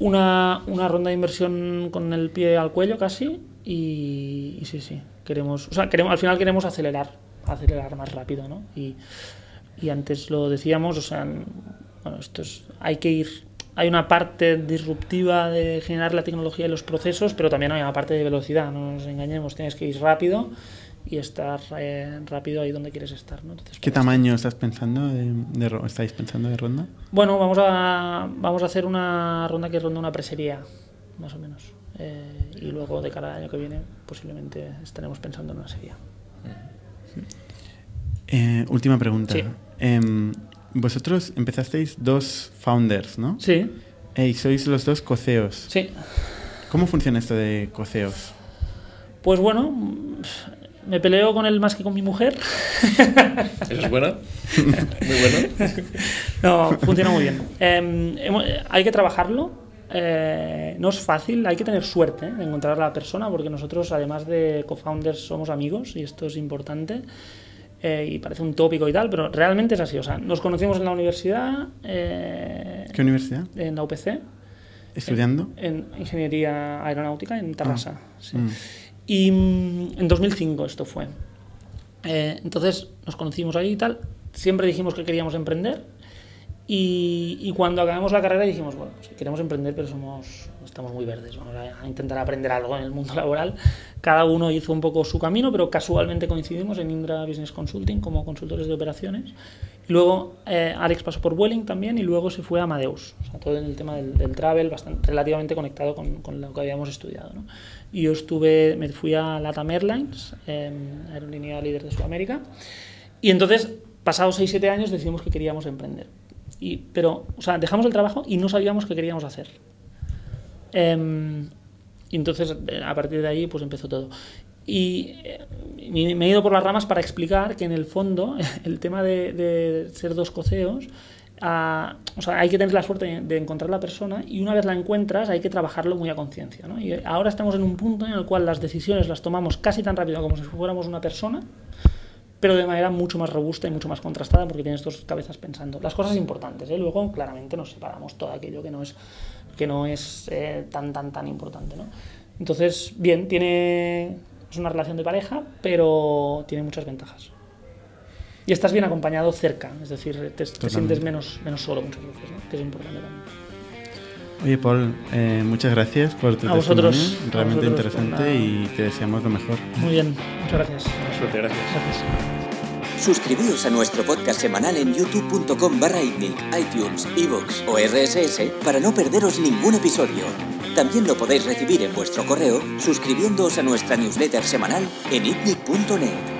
una, una ronda de inversión con el pie al cuello casi y, y sí, sí, queremos... O sea, queremos, al final queremos acelerar, acelerar más rápido, ¿no? Y, y antes lo decíamos, o sea, bueno, esto es, hay que ir, hay una parte disruptiva de generar la tecnología y los procesos, pero también hay una parte de velocidad, no nos engañemos, tienes que ir rápido y estar eh, rápido ahí donde quieres estar. ¿no? Entonces, ¿Qué para tamaño estás pensando de, de estáis pensando de ronda? bueno, vamos a, vamos a hacer una ronda que ronda una presería, más o menos. Eh, y luego de cara al año que viene, posiblemente estaremos pensando en una serie. Eh, última pregunta. Sí. Em, vosotros empezasteis dos founders, ¿no? Sí, Eh, y sois los dos coceos. sí. ¿Cómo funciona esto de coceos? Pues bueno, me peleo con él más que con mi mujer. ¿Eso es bueno? Muy bueno. No, funciona muy bien. Eh, hay que trabajarlo. Eh, no es fácil, hay que tener suerte ¿eh? de encontrar a la persona, porque nosotros, además de co-founders, somos amigos y esto es importante. eh, y parece un tópico y tal, pero realmente es así. O sea, nos conocimos en la universidad, eh, ¿Qué universidad? en la UPC, ¿Estudiando? en ingeniería aeronáutica en Tarrasa. sí. Mm. Y mm, en 2005 esto fue. Eh, entonces nos conocimos ahí y tal. Siempre dijimos que queríamos emprender. Y, y cuando acabamos la carrera dijimos, bueno, sí, queremos emprender, pero somos, estamos muy verdes. Vamos a, a intentar aprender algo en el mundo laboral. Cada uno hizo un poco su camino, pero casualmente coincidimos en Indra Business Consulting como consultores de operaciones. Y luego eh, Alex pasó por Vueling también y luego se fue a Amadeus. O sea, todo en el tema del, del travel, bastante, relativamente conectado con, con lo que habíamos estudiado. ¿no? Y yo estuve, me fui a Latam Airlines, eh, aerolínea líder de Sudamérica. Y entonces, pasados 6-7 años, decidimos que queríamos emprender. Y, pero, o sea, dejamos el trabajo y no sabíamos qué queríamos hacer. Em, y entonces, eh, a partir de ahí, pues empezó todo. Y eh, me he ido por las ramas para explicar que en el fondo el tema de, de ser dos coceos o sea, hay que tener la suerte de encontrar la persona y una vez la encuentras hay que trabajarlo muy a conciencia. ¿no? Y ahora estamos en un punto en el cual las decisiones las tomamos casi tan rápido como si fuéramos una persona, pero de manera mucho más robusta y mucho más contrastada porque tienes dos cabezas pensando. Las cosas importantes, ¿eh? luego claramente nos separamos todo aquello que no es, que no es eh, tan, tan, tan importante. ¿no? Entonces, bien, tiene, es una relación de pareja, pero tiene muchas ventajas y estás bien acompañado cerca, es decir, te, sientes menos, menos solo muchas veces, ¿no? que es importante también. Oye, Paul, eh, muchas gracias por tu a vosotros, realmente interesante y te deseamos lo mejor. Muy bien, muchas gracias. Suerte, gracias. gracias. Suscribíos a nuestro podcast semanal en youtube.com barra iTunes, iVoox o RSS para no perderos ningún episodio. También lo podéis recibir en vuestro correo suscribiéndoos a nuestra newsletter semanal en itnic.net.